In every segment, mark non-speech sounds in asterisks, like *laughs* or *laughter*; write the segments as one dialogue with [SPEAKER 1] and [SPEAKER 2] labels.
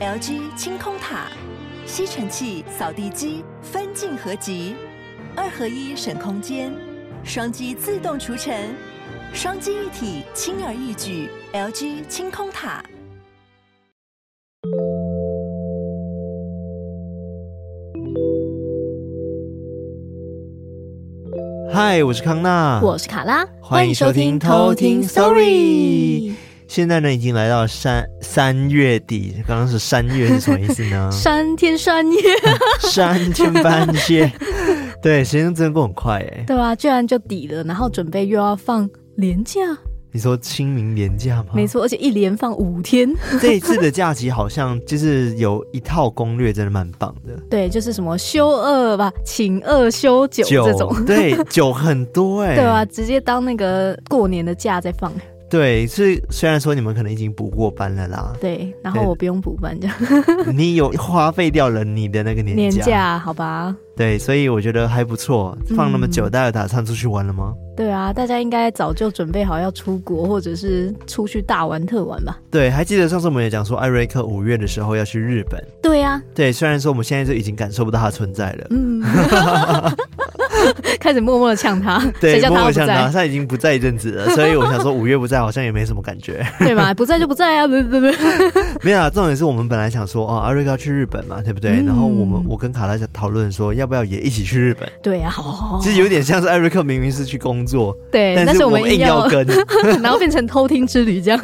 [SPEAKER 1] LG 清空塔，吸尘器、扫地机分镜合集，二合一省空间，双击自动除尘，双击一体轻而易举。LG 清空塔。
[SPEAKER 2] 嗨，我是康娜，
[SPEAKER 3] 我是卡拉，
[SPEAKER 2] 欢迎收听偷听 Story。现在呢，已经来到三三月底，刚刚是三月是什么意思呢？*laughs*
[SPEAKER 3] 三天三夜，*laughs*
[SPEAKER 2] 三天半夜。*laughs* 对，时间真的过很快哎。
[SPEAKER 3] 对啊，居然就底了，然后准备又要放年假。
[SPEAKER 2] 你说清明年假吗？
[SPEAKER 3] 没错，而且一连放五天。
[SPEAKER 2] 这一次的假期好像就是有一套攻略，真的蛮棒的。
[SPEAKER 3] 对，就是什么休二吧，请二休九这种。
[SPEAKER 2] 对，九很多哎。
[SPEAKER 3] 对啊，直接当那个过年的假再放。
[SPEAKER 2] 对，是虽然说你们可能已经补过班了啦，
[SPEAKER 3] 对，然后我不用补班这样，*laughs*
[SPEAKER 2] 你有花费掉了你的那个年假，
[SPEAKER 3] 年假好吧？
[SPEAKER 2] 对，所以我觉得还不错。放那么久，嗯、大家打算出去玩了吗？
[SPEAKER 3] 对啊，大家应该早就准备好要出国，或者是出去大玩特玩吧？对，
[SPEAKER 2] 还记得上次我们也讲说，艾瑞克五月的时候要去日本。
[SPEAKER 3] 对啊，
[SPEAKER 2] 对，虽然说我们现在就已经感受不到它存在了，嗯。*laughs* *laughs*
[SPEAKER 3] 开始默默的呛他，
[SPEAKER 2] 对，
[SPEAKER 3] 谁叫他
[SPEAKER 2] 默默呛他，他已经不在一阵子了，*laughs* 所以我想说五月不在好像也没什么感觉，
[SPEAKER 3] 对吧？不在就不在啊，对不对。*laughs*
[SPEAKER 2] 没有啊，重点是我们本来想说哦，阿瑞克要去日本嘛，对不对？嗯、然后我们我跟卡拉在讨论说要不要也一起去日本。
[SPEAKER 3] 对啊，好，
[SPEAKER 2] 其实有点像是艾瑞克明明是去工作，
[SPEAKER 3] 对，
[SPEAKER 2] 但是我们硬要跟，
[SPEAKER 3] 然后变成偷听之旅这样。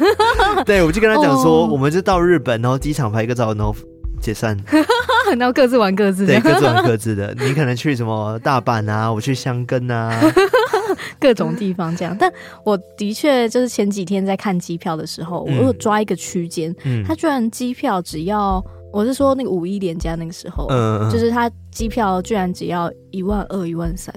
[SPEAKER 2] 对，我就跟他讲说，我们就到日本，然后机场拍一个照，然后。解散，*laughs*
[SPEAKER 3] 然后各自玩各自的，
[SPEAKER 2] 对，各自玩各自的。*laughs* 你可能去什么大阪啊，我去箱根啊，*laughs*
[SPEAKER 3] 各种地方这样。但我的确就是前几天在看机票的时候，嗯、我有抓一个区间，嗯，他居然机票只要，我是说那个五一连假那个时候，嗯，就是他机票居然只要一万二、一万三。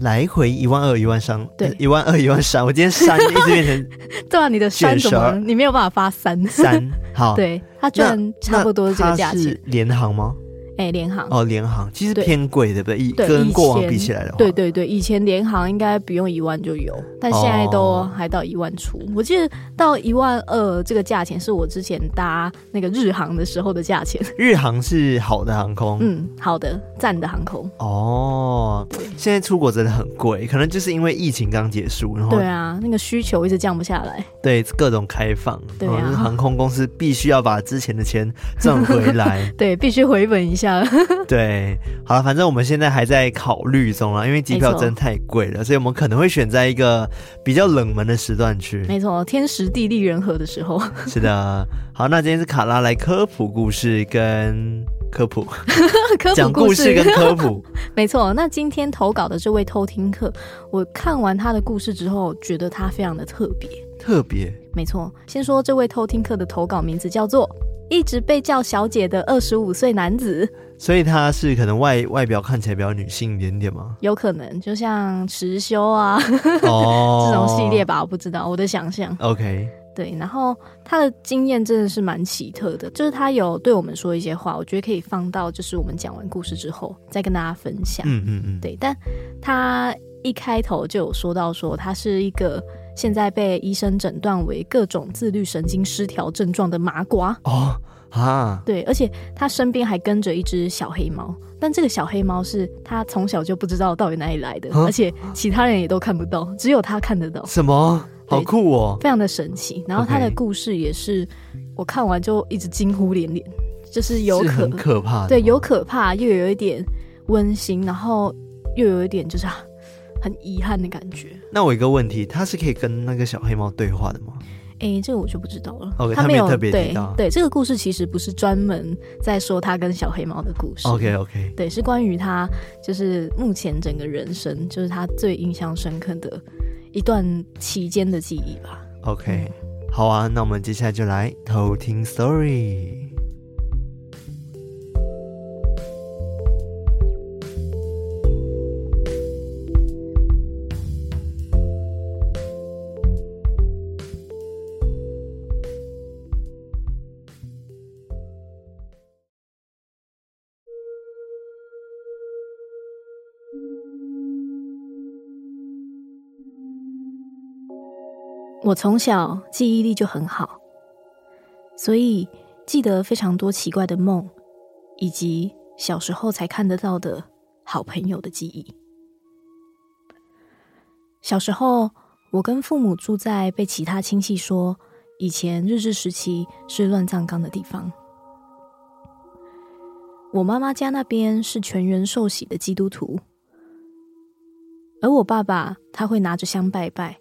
[SPEAKER 2] 来回一万二一万三，
[SPEAKER 3] 对，
[SPEAKER 2] 一万二一万三，我今天三一直变成，*laughs*
[SPEAKER 3] 对啊，你的三怎么，你没有办法发三。
[SPEAKER 2] 三，好，*laughs*
[SPEAKER 3] 对，它居然差不多是这个价钱，
[SPEAKER 2] 是联航吗？
[SPEAKER 3] 哎，联航
[SPEAKER 2] 哦，联航其实偏贵，对不对？跟过往比起来的话，
[SPEAKER 3] 对对对，以前联航应该不用一万就有，但现在都还到一万出。我记得到一万二这个价钱是我之前搭那个日航的时候的价钱。*laughs*
[SPEAKER 2] 日航是好的航空，
[SPEAKER 3] 嗯，好的赞的航空。
[SPEAKER 2] 哦，现在出国真的很贵，可能就是因为疫情刚结束，然后
[SPEAKER 3] 对啊，那个需求一直降不下来，
[SPEAKER 2] 对各种开放，对啊，航空公司必须要把之前的钱赚回来，*laughs*
[SPEAKER 3] 对，必须回本一下。*laughs*
[SPEAKER 2] 对，好了，反正我们现在还在考虑中了，因为机票真太贵了，所以我们可能会选在一个比较冷门的时段去。
[SPEAKER 3] 没错，天时地利人和的时候。
[SPEAKER 2] 是的，好，那今天是卡拉来科普故事跟科普，*laughs*
[SPEAKER 3] 科普
[SPEAKER 2] 讲故事跟科普。*laughs*
[SPEAKER 3] 没错，那今天投稿的这位偷听客，我看完他的故事之后，觉得他非常的特别，
[SPEAKER 2] 特别。
[SPEAKER 3] 没错，先说这位偷听客的投稿名字叫做。一直被叫小姐的二十五岁男子，
[SPEAKER 2] 所以他是可能外外表看起来比较女性一点点吗？
[SPEAKER 3] 有可能，就像持修啊，哦，*laughs* 这种系列吧，我不知道，我的想象。
[SPEAKER 2] OK，
[SPEAKER 3] 对，然后他的经验真的是蛮奇特的，就是他有对我们说一些话，我觉得可以放到就是我们讲完故事之后再跟大家分享。嗯嗯嗯，对，但他一开头就有说到说他是一个。现在被医生诊断为各种自律神经失调症状的麻瓜
[SPEAKER 2] 哦啊，
[SPEAKER 3] 对，而且他身边还跟着一只小黑猫，但这个小黑猫是他从小就不知道到底哪里来的，而且其他人也都看不到，只有他看得到。
[SPEAKER 2] 什么？好酷哦，
[SPEAKER 3] 非常的神奇。然后他的故事也是，我看完就一直惊呼连连，就是有可
[SPEAKER 2] 很可怕，
[SPEAKER 3] 对，有可怕又有一点温馨，然后又有一点就是。很遗憾的感觉。
[SPEAKER 2] 那我有一个问题，他是可以跟那个小黑猫对话的吗？
[SPEAKER 3] 哎、欸，这个我就不知道了。他没有
[SPEAKER 2] 特别。
[SPEAKER 3] 对，对，这个故事其实不是专门在说他跟小黑猫的故事。
[SPEAKER 2] OK OK，
[SPEAKER 3] 对，是关于他就是目前整个人生，就是他最印象深刻的一段期间的记忆吧。
[SPEAKER 2] OK，、嗯、好啊，那我们接下来就来偷听 story。
[SPEAKER 3] 我从小记忆力就很好，所以记得非常多奇怪的梦，以及小时候才看得到的好朋友的记忆。小时候，我跟父母住在被其他亲戚说以前日治时期是乱葬岗的地方。我妈妈家那边是全员受洗的基督徒，而我爸爸他会拿着香拜拜，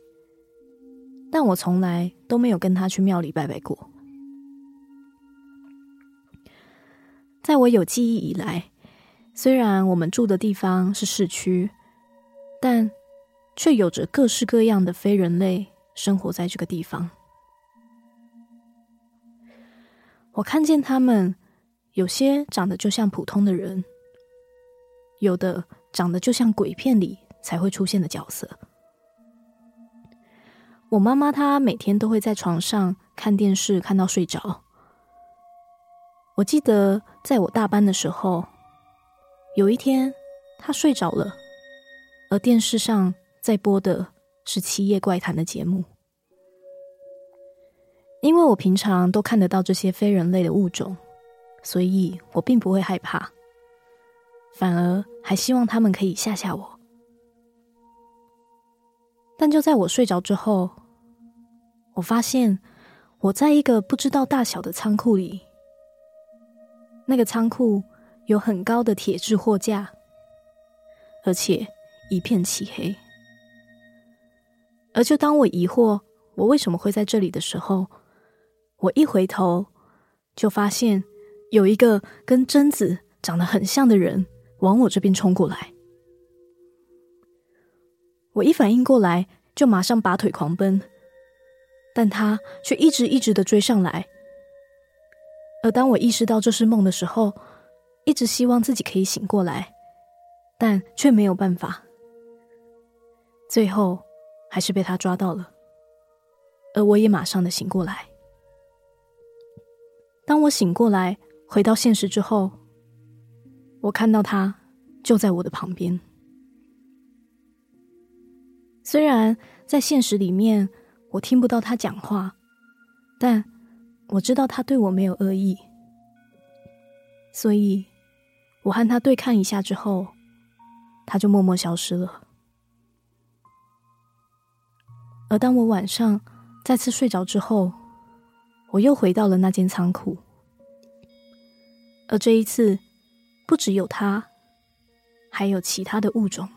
[SPEAKER 3] 但我从来都没有跟他去庙里拜拜过。在我有记忆以来，虽然我们住的地方是市区，但却有着各式各样的非人类生活在这个地方。我看见他们，有些长得就像普通的人，有的长得就像鬼片里才会出现的角色。我妈妈她每天都会在床上看电视，看到睡着。我记得在我大班的时候，有一天她睡着了，而电视上。在播的是《七夜怪谈》的节目，因为我平常都看得到这些非人类的物种，所以我并不会害怕，反而还希望他们可以吓吓我。但就在我睡着之后，我发现我在一个不知道大小的仓库里，那个仓库有很高的铁质货架，而且一片漆黑。而就当我疑惑我为什么会在这里的时候，我一回头就发现有一个跟贞子长得很像的人往我这边冲过来。我一反应过来，就马上拔腿狂奔，但他却一直一直的追上来。而当我意识到这是梦的时候，一直希望自己可以醒过来，但却没有办法。最后。还是被他抓到了，而我也马上的醒过来。当我醒过来，回到现实之后，我看到他就在我的旁边。虽然在现实里面我听不到他讲话，但我知道他对我没有恶意，所以我和他对看一下之后，他就默默消失了。而当我晚上再次睡着之后，我又回到了那间仓库。而这一次，不只有他，还有其他的物种。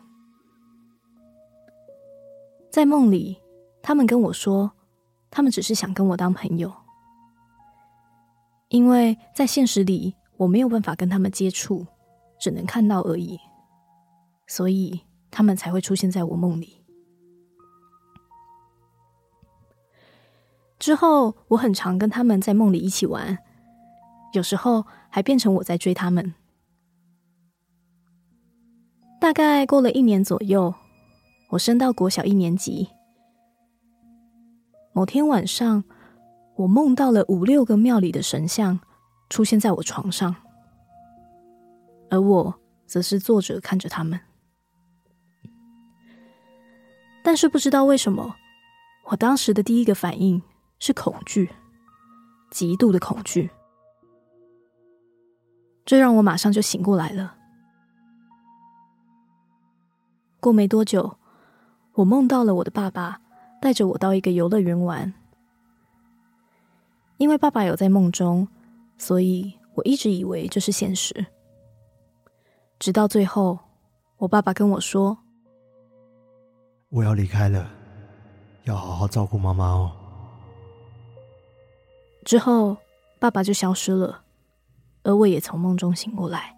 [SPEAKER 3] 在梦里，他们跟我说，他们只是想跟我当朋友，因为在现实里我没有办法跟他们接触，只能看到而已，所以他们才会出现在我梦里。之后，我很常跟他们在梦里一起玩，有时候还变成我在追他们。大概过了一年左右，我升到国小一年级。某天晚上，我梦到了五六个庙里的神像出现在我床上，而我则是坐着看着他们。但是不知道为什么，我当时的第一个反应。是恐惧，极度的恐惧，这让我马上就醒过来了。过没多久，我梦到了我的爸爸带着我到一个游乐园玩。因为爸爸有在梦中，所以我一直以为这是现实。直到最后，我爸爸跟我说：“
[SPEAKER 2] 我要离开了，要好好照顾妈妈哦。”
[SPEAKER 3] 之后，爸爸就消失了，而我也从梦中醒过来。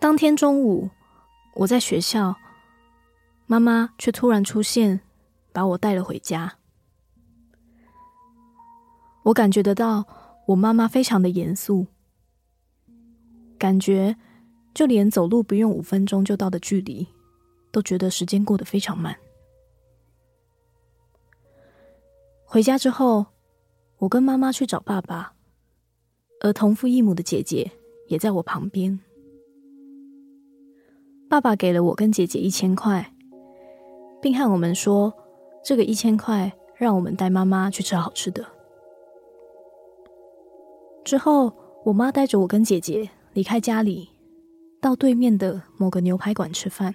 [SPEAKER 3] 当天中午，我在学校，妈妈却突然出现，把我带了回家。我感觉得到，我妈妈非常的严肃，感觉就连走路不用五分钟就到的距离，都觉得时间过得非常慢。回家之后，我跟妈妈去找爸爸，而同父异母的姐姐也在我旁边。爸爸给了我跟姐姐一千块，并和我们说，这个一千块让我们带妈妈去吃好吃的。之后，我妈带着我跟姐姐离开家里，到对面的某个牛排馆吃饭。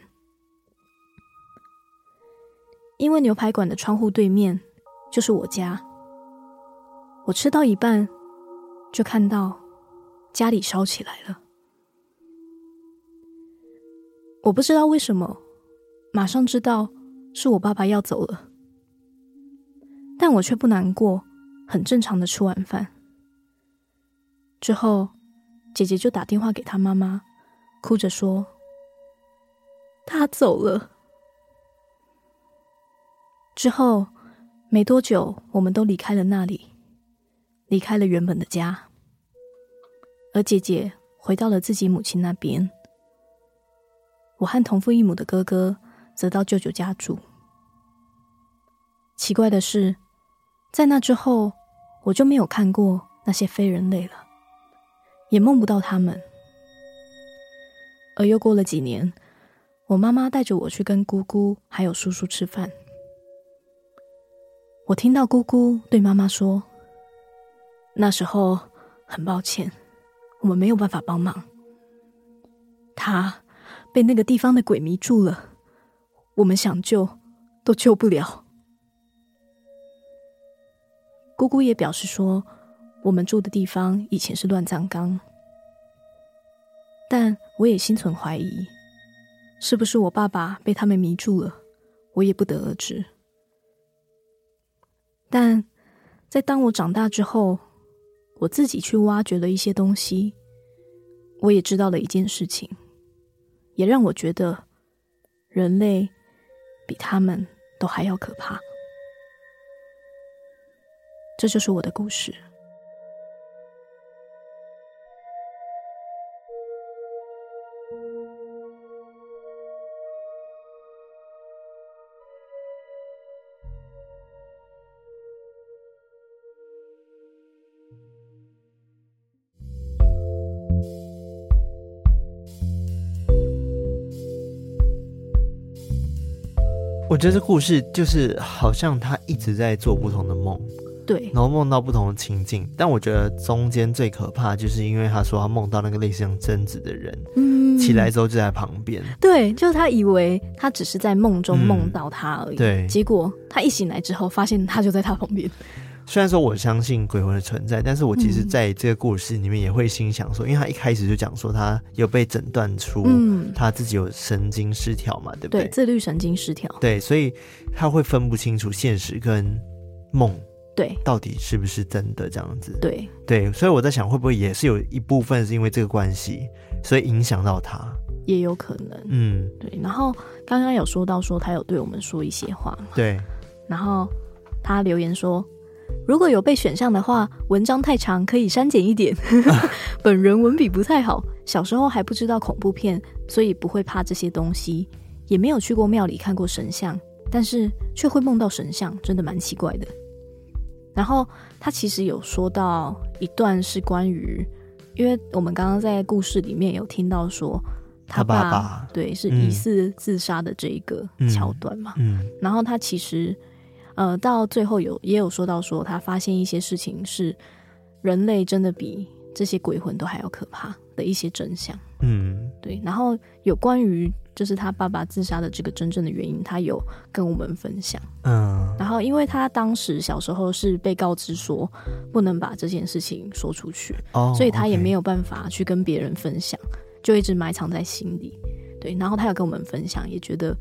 [SPEAKER 3] 因为牛排馆的窗户对面就是我家，我吃到一半就看到家里烧起来了。我不知道为什么，马上知道是我爸爸要走了，但我却不难过，很正常的吃晚饭。之后，姐姐就打电话给她妈妈，哭着说：“他走了。”之后没多久，我们都离开了那里，离开了原本的家，而姐姐回到了自己母亲那边。我和同父异母的哥哥则到舅舅家住。奇怪的是，在那之后，我就没有看过那些非人类了。也梦不到他们，而又过了几年，我妈妈带着我去跟姑姑还有叔叔吃饭。我听到姑姑对妈妈说：“那时候很抱歉，我们没有办法帮忙。他被那个地方的鬼迷住了，我们想救都救不了。”姑姑也表示说。我们住的地方以前是乱葬岗，但我也心存怀疑，是不是我爸爸被他们迷住了？我也不得而知。但在当我长大之后，我自己去挖掘了一些东西，我也知道了一件事情，也让我觉得人类比他们都还要可怕。这就是我的故事。
[SPEAKER 2] 我觉得这故事就是好像他一直在做不同的梦，
[SPEAKER 3] 对，
[SPEAKER 2] 然后梦到不同的情境。但我觉得中间最可怕，就是因为他说他梦到那个类似像贞子的人，嗯，起来之后就在旁边。
[SPEAKER 3] 对，就是他以为他只是在梦中梦到他而已，
[SPEAKER 2] 嗯，对，
[SPEAKER 3] 结果他一醒来之后，发现他就在他旁边。
[SPEAKER 2] 虽然说我相信鬼魂的存在，但是我其实在这个故事里面也会心想说，嗯、因为他一开始就讲说他有被诊断出，他自己有神经失调嘛，对不对？
[SPEAKER 3] 对，自律神经失调。
[SPEAKER 2] 对，所以他会分不清楚现实跟梦，
[SPEAKER 3] 对，
[SPEAKER 2] 到底是不是真的这样子？
[SPEAKER 3] 对，
[SPEAKER 2] 对，所以我在想，会不会也是有一部分是因为这个关系，所以影响到他？
[SPEAKER 3] 也有可能，
[SPEAKER 2] 嗯，
[SPEAKER 3] 对。然后刚刚有说到说他有对我们说一些话嘛，
[SPEAKER 2] 对。
[SPEAKER 3] 然后他留言说。如果有被选上的话，文章太长，可以删减一点。*laughs* 本人文笔不太好，小时候还不知道恐怖片，所以不会怕这些东西，也没有去过庙里看过神像，但是却会梦到神像，真的蛮奇怪的。然后他其实有说到一段是关于，因为我们刚刚在故事里面有听到说他爸，
[SPEAKER 2] 他爸爸
[SPEAKER 3] 对是疑似自杀的这一个桥段嘛，
[SPEAKER 2] 嗯，嗯，
[SPEAKER 3] 然后他其实。呃，到最后有也有说到说，他发现一些事情是人类真的比这些鬼魂都还要可怕的一些真相。
[SPEAKER 2] 嗯，
[SPEAKER 3] 对。然后有关于就是他爸爸自杀的这个真正的原因，他有跟我们分享。
[SPEAKER 2] 嗯。
[SPEAKER 3] 然后，因为他当时小时候是被告知说不能把这件事情说出去，
[SPEAKER 2] 哦，
[SPEAKER 3] 所以他也没有办法去跟别人分享，就一直埋藏在心里。对。然后他有跟我们分享，也觉得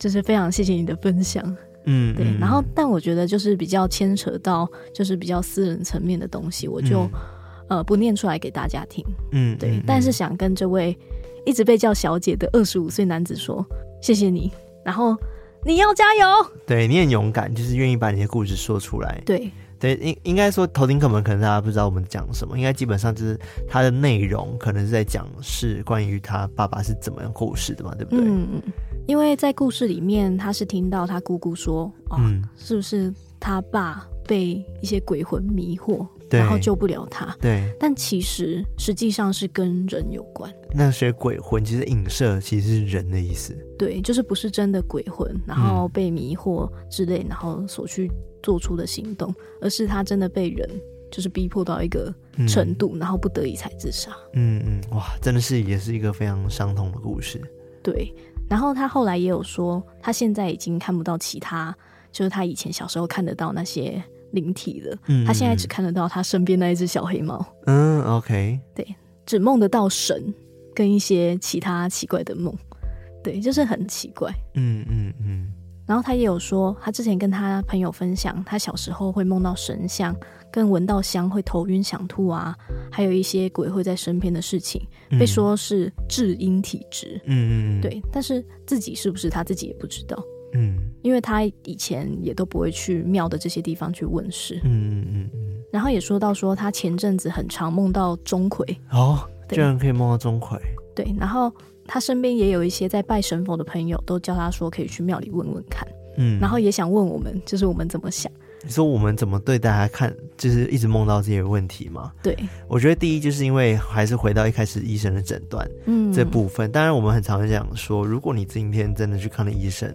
[SPEAKER 3] 就是非常谢谢你的分享。
[SPEAKER 2] 嗯，
[SPEAKER 3] 对，然后但我觉得就是比较牵扯到就是比较私人层面的东西，我就、嗯、呃不念出来给大家听。
[SPEAKER 2] 嗯，
[SPEAKER 3] 对，
[SPEAKER 2] 嗯、
[SPEAKER 3] 但是想跟这位一直被叫小姐的二十五岁男子说，谢谢你，然后你要加油。
[SPEAKER 2] 对，你很勇敢，就是愿意把你的故事说出来。
[SPEAKER 3] 对
[SPEAKER 2] 对，应应该说头顶课本可能大家不知道我们讲什么，应该基本上就是它的内容可能是在讲是关于他爸爸是怎么样过世的嘛，对不对？
[SPEAKER 3] 嗯嗯。因为在故事里面，他是听到他姑姑说：“哦，
[SPEAKER 2] 嗯、
[SPEAKER 3] 是不是他爸被一些鬼魂迷惑，
[SPEAKER 2] 对
[SPEAKER 3] 然后救不了他？”
[SPEAKER 2] 对，
[SPEAKER 3] 但其实实际上是跟人有关。
[SPEAKER 2] 那些鬼魂其实影射其实是人的意思。
[SPEAKER 3] 对，就是不是真的鬼魂，然后被迷惑之类，然后所去做出的行动，而是他真的被人就是逼迫到一个程度，嗯、然后不得已才自杀。
[SPEAKER 2] 嗯嗯，哇，真的是也是一个非常伤痛的故事。
[SPEAKER 3] 对，然后他后来也有说，他现在已经看不到其他，就是他以前小时候看得到那些灵体了。嗯，他现在只看得到他身边那一只小黑猫。
[SPEAKER 2] 嗯，OK，
[SPEAKER 3] 对，只梦得到神跟一些其他奇怪的梦。对，就是很奇怪。
[SPEAKER 2] 嗯嗯嗯。嗯嗯
[SPEAKER 3] 然后他也有说，他之前跟他朋友分享，他小时候会梦到神像，跟闻到香会头晕想吐啊，还有一些鬼会在身边的事情，嗯、被说是至阴体质。
[SPEAKER 2] 嗯嗯
[SPEAKER 3] 对，但是自己是不是他自己也不知道。
[SPEAKER 2] 嗯，
[SPEAKER 3] 因为他以前也都不会去庙的这些地方去问事。
[SPEAKER 2] 嗯嗯嗯嗯。
[SPEAKER 3] 然后也说到说，他前阵子很常梦到钟馗。
[SPEAKER 2] 哦，居然可以梦到钟馗。
[SPEAKER 3] 对，然后。他身边也有一些在拜神佛的朋友，都叫他说可以去庙里问问看，
[SPEAKER 2] 嗯，
[SPEAKER 3] 然后也想问我们，就是我们怎么想？
[SPEAKER 2] 你说我们怎么对大家看，就是一直梦到这些问题吗？
[SPEAKER 3] 对，
[SPEAKER 2] 我觉得第一就是因为还是回到一开始医生的诊断，嗯，这部分，当然我们很常讲说，如果你今天真的去看了医生。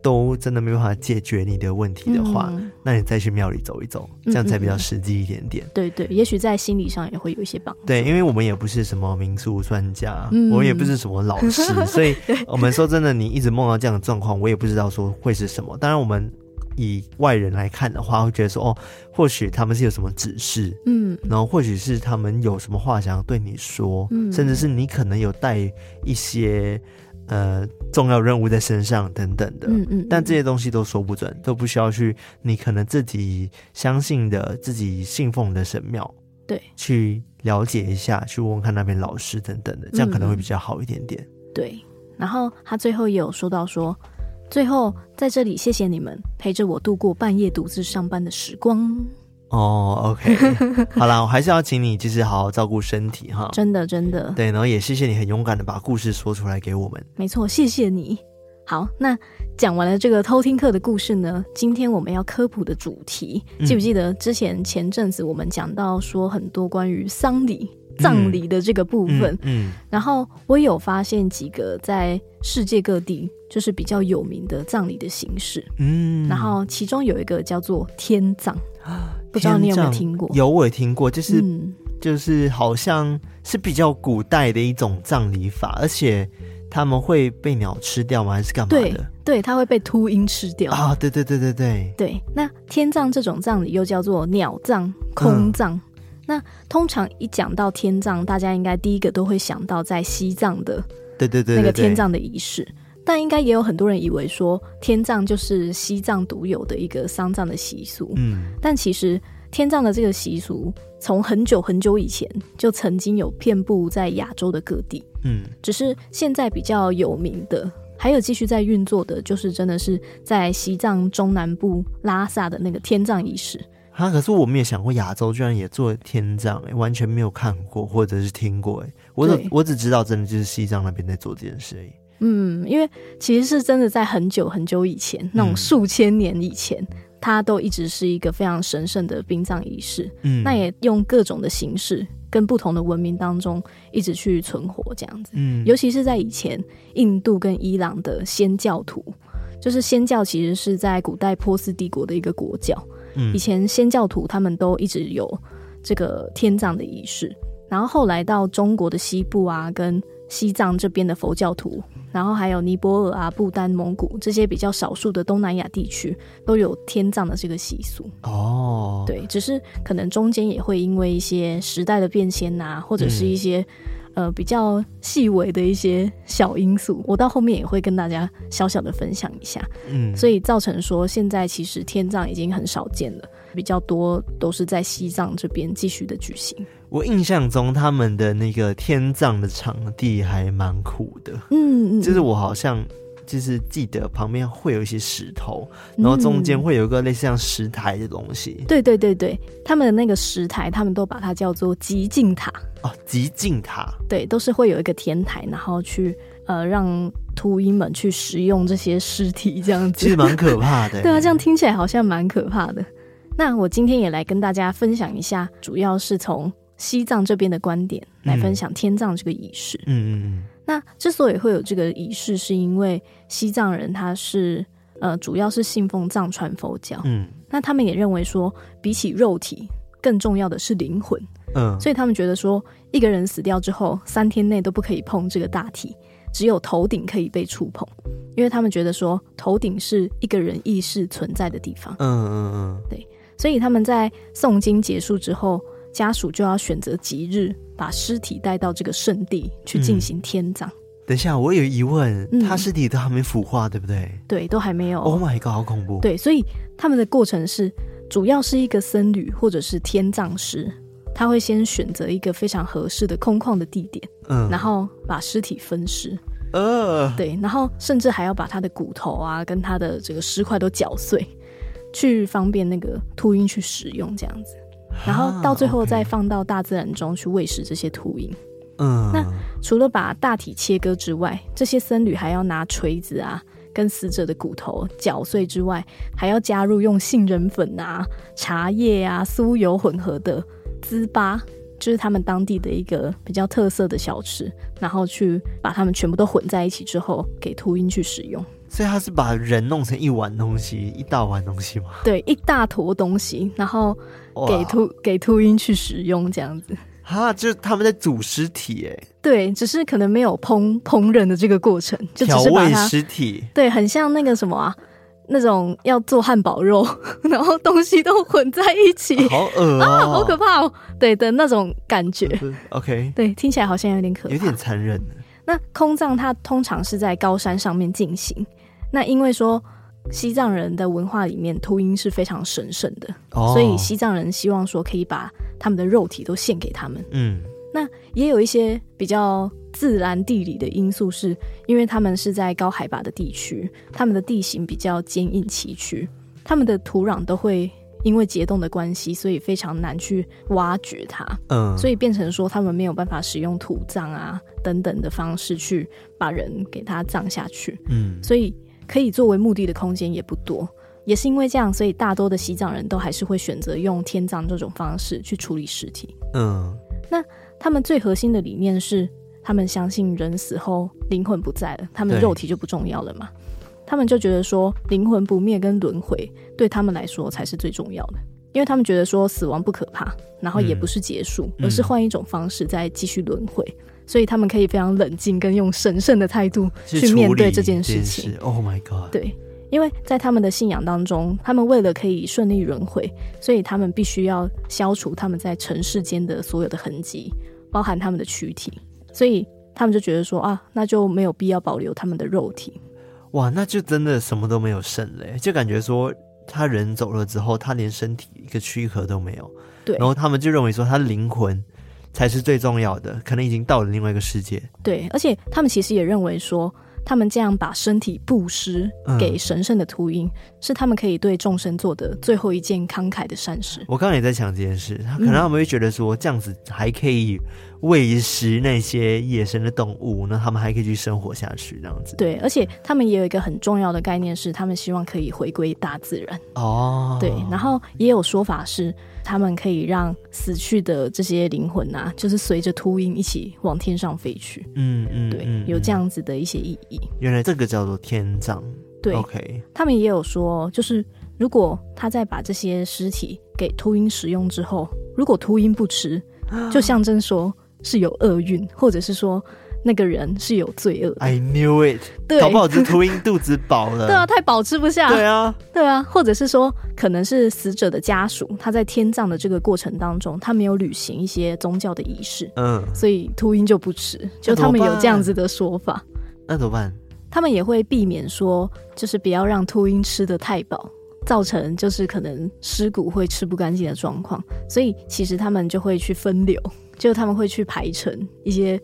[SPEAKER 2] 都真的没办法解决你的问题的话，嗯、那你再去庙里走一走，这样才比较实际一点点。
[SPEAKER 3] 嗯嗯对对，也许在心理上也会有一些帮助。
[SPEAKER 2] 对，因为我们也不是什么民俗专家，嗯、我们也不是什么老师，*laughs* 所以我们说真的，你一直梦到这样的状况，我也不知道说会是什么。当然，我们以外人来看的话，会觉得说哦，或许他们是有什么指示，
[SPEAKER 3] 嗯，
[SPEAKER 2] 然后或许是他们有什么话想要对你说，嗯、甚至是你可能有带一些。呃，重要任务在身上等等的，
[SPEAKER 3] 嗯嗯，
[SPEAKER 2] 但这些东西都说不准，都不需要去你可能自己相信的、自己信奉的神庙，
[SPEAKER 3] 对，
[SPEAKER 2] 去了解一下，去问问看那边老师等等的，这样可能会比较好一点点。
[SPEAKER 3] 嗯、对，然后他最后也有说到说，最后在这里谢谢你们陪着我度过半夜独自上班的时光。
[SPEAKER 2] 哦、oh，OK，*laughs* 好啦，我还是要请你就是好好照顾身体哈，
[SPEAKER 3] 真的真的，
[SPEAKER 2] 对，然后也谢谢你很勇敢的把故事说出来给我们，
[SPEAKER 3] 没错，谢谢你。好，那讲完了这个偷听课的故事呢，今天我们要科普的主题，嗯、记不记得之前前阵子我们讲到说很多关于丧礼、葬礼的这个部分，
[SPEAKER 2] 嗯，嗯嗯，
[SPEAKER 3] 然后我有发现几个在世界各地就是比较有名的葬礼的形式，
[SPEAKER 2] 嗯，
[SPEAKER 3] 然后其中有一个叫做天葬。*gasps* *laughs* 不知道你有没有听过？
[SPEAKER 2] 有，我也听过，就是、
[SPEAKER 3] 嗯、
[SPEAKER 2] 就是好像是比较古代的一种葬礼法，而且他们会被鸟吃掉吗？还是干嘛的？
[SPEAKER 3] 对，对，它会被秃鹰吃掉
[SPEAKER 2] 啊！对对对对对
[SPEAKER 3] 对。那天葬这种葬礼又叫做鸟葬、空葬。嗯、那通常一讲到天葬，大家应该第一个都会想到在西藏的，
[SPEAKER 2] 对对对，
[SPEAKER 3] 那个天葬的仪式。但应该也有很多人以为说天葬就是西藏独有的一个丧葬的习俗，
[SPEAKER 2] 嗯，
[SPEAKER 3] 但其实天葬的这个习俗从很久很久以前就曾经有遍布在亚洲的各地，
[SPEAKER 2] 嗯，
[SPEAKER 3] 只是现在比较有名的还有继续在运作的，就是真的是在西藏中南部拉萨的那个天葬仪式。
[SPEAKER 2] 啊，可是我们也想过亚洲居然也做天葬，哎，完全没有看过或者是听过，哎，我只我只知道真的就是西藏那边在做这件事而已。
[SPEAKER 3] 嗯，因为其实是真的在很久很久以前，那种数千年以前，嗯、它都一直是一个非常神圣的殡葬仪式。
[SPEAKER 2] 嗯，
[SPEAKER 3] 那也用各种的形式，跟不同的文明当中一直去存活这样子。
[SPEAKER 2] 嗯，
[SPEAKER 3] 尤其是在以前，印度跟伊朗的祆教徒，就是祆教其实是在古代波斯帝国的一个国教。
[SPEAKER 2] 嗯，
[SPEAKER 3] 以前祆教徒他们都一直有这个天葬的仪式，然后后来到中国的西部啊，跟西藏这边的佛教徒。然后还有尼泊尔啊、不丹、蒙古这些比较少数的东南亚地区都有天葬的这个习俗
[SPEAKER 2] 哦。
[SPEAKER 3] 对，只是可能中间也会因为一些时代的变迁呐、啊，或者是一些、嗯、呃比较细微的一些小因素，我到后面也会跟大家小小的分享一下。
[SPEAKER 2] 嗯，
[SPEAKER 3] 所以造成说现在其实天葬已经很少见了，比较多都是在西藏这边继续的举行。
[SPEAKER 2] 我印象中，他们的那个天葬的场地还蛮酷的，
[SPEAKER 3] 嗯嗯，
[SPEAKER 2] 就是我好像就是记得旁边会有一些石头，然后中间会有一个类似像石台的东西。
[SPEAKER 3] 对对对对，他们的那个石台，他们都把它叫做极境塔。
[SPEAKER 2] 哦，极境塔，
[SPEAKER 3] 对，都是会有一个天台，然后去呃让秃鹰们去食用这些尸体，这样子。
[SPEAKER 2] 其实蛮可怕的。*laughs*
[SPEAKER 3] 对啊，这样听起来好像蛮可怕的。那我今天也来跟大家分享一下，主要是从。西藏这边的观点来分享天葬这个仪式。
[SPEAKER 2] 嗯嗯嗯。
[SPEAKER 3] 那之所以会有这个仪式，是因为西藏人他是呃主要是信奉藏传佛教。
[SPEAKER 2] 嗯。
[SPEAKER 3] 那他们也认为说，比起肉体，更重要的是灵魂。嗯，所以他们觉得说，一个人死掉之后，三天内都不可以碰这个大体，只有头顶可以被触碰，因为他们觉得说，头顶是一个人意识存在的地方。嗯嗯嗯，对。所以他们在诵经结束之后，家属就要选择吉日，把尸体带到这个圣地去进行天葬。嗯
[SPEAKER 2] 等一下，我有疑问，他尸体都还没腐化，对不对？
[SPEAKER 3] 对，都还没有。
[SPEAKER 2] Oh my god，好恐怖！
[SPEAKER 3] 对，所以他们的过程是，主要是一个僧侣或者是天葬师，他会先选择一个非常合适的空旷的地点，嗯，然后把尸体分尸，呃，对，然后甚至还要把他的骨头啊，跟他的这个尸块都搅碎，去方便那个秃鹰去使用这样子，然后到最后再放到大自然中去喂食这些秃鹰。嗯，那除了把大体切割之外，这些僧侣还要拿锤子啊，跟死者的骨头搅碎之外，还要加入用杏仁粉啊、茶叶啊、酥油混合的糍粑，就是他们当地的一个比较特色的小吃，然后去把它们全部都混在一起之后，给秃鹰去使用。
[SPEAKER 2] 所以他是把人弄成一碗东西，一大碗东西吗？
[SPEAKER 3] 对，一大坨东西，然后给秃给秃鹰去使用，这样子。
[SPEAKER 2] 哈，就是他们在煮尸体，哎，
[SPEAKER 3] 对，只是可能没有烹烹饪的这个过程，就只是把它
[SPEAKER 2] 尸体，
[SPEAKER 3] 对，很像那个什么啊，那种要做汉堡肉，*laughs* 然后东西都混在一起，
[SPEAKER 2] 好恶、喔、
[SPEAKER 3] 啊，好可怕哦，对的那种感觉
[SPEAKER 2] ，OK，
[SPEAKER 3] 对，听起来好像有点可怕，
[SPEAKER 2] 有点残忍。
[SPEAKER 3] 那空葬它通常是在高山上面进行，那因为说。西藏人的文化里面，秃鹰是非常神圣的，oh. 所以西藏人希望说可以把他们的肉体都献给他们。嗯，那也有一些比较自然地理的因素是，是因为他们是在高海拔的地区，他们的地形比较坚硬崎岖，他们的土壤都会因为结冻的关系，所以非常难去挖掘它。嗯，所以变成说他们没有办法使用土葬啊等等的方式去把人给他葬下去。嗯，所以。可以作为墓地的空间也不多，也是因为这样，所以大多的西藏人都还是会选择用天葬这种方式去处理尸体。嗯，那他们最核心的理念是，他们相信人死后灵魂不在了，他们肉体就不重要了嘛。他们就觉得说，灵魂不灭跟轮回对他们来说才是最重要的，因为他们觉得说死亡不可怕，然后也不是结束，嗯、而是换一种方式再继续轮回。所以他们可以非常冷静，跟用神圣的态度去面对这件事情。
[SPEAKER 2] Oh my god！
[SPEAKER 3] 对，因为在他们的信仰当中，他们为了可以顺利轮回，所以他们必须要消除他们在尘世间的所有的痕迹，包含他们的躯体。所以他们就觉得说啊，那就没有必要保留他们的肉体。
[SPEAKER 2] 哇，那就真的什么都没有剩嘞，就感觉说他人走了之后，他连身体一个躯壳都没有。
[SPEAKER 3] 对，
[SPEAKER 2] 然后他们就认为说他的灵魂。才是最重要的，可能已经到了另外一个世界。
[SPEAKER 3] 对，而且他们其实也认为说，他们这样把身体布施给神圣的秃鹰，嗯，是他们可以对众生做的最后一件慷慨的善事。
[SPEAKER 2] 我刚刚也在想这件事，可能他们会觉得说，这样子还可以喂食那些野生的动物，那他们还可以去生活下去，这样子。
[SPEAKER 3] 对，而且他们也有一个很重要的概念是，他们希望可以回归大自然。哦，对，然后也有说法是。他们可以让死去的这些灵魂啊，就是随着秃鹰一起往天上飞去。嗯嗯，对嗯，有这样子的一些意义。
[SPEAKER 2] 原来这个叫做天葬。
[SPEAKER 3] 对，OK。他们也有说，就是如果他在把这些尸体给秃鹰食用之后，如果秃鹰不吃，就象征说是有厄运，或者是说。那个人是有罪恶的。
[SPEAKER 2] I knew it。
[SPEAKER 3] 对，
[SPEAKER 2] 搞不好这秃鹰肚子饱了。*laughs*
[SPEAKER 3] 对啊，太饱吃不下。
[SPEAKER 2] 对啊，
[SPEAKER 3] 对啊，或者是说，可能是死者的家属，他在天葬的这个过程当中，他没有履行一些宗教的仪式，嗯，所以秃鹰就不吃。就他们有这样子的说法。
[SPEAKER 2] 那怎么办？
[SPEAKER 3] 他们也会避免说，就是不要让秃鹰吃的太饱，造成就是可能尸骨会吃不干净的状况。所以其实他们就会去分流，就他们会去排成一些。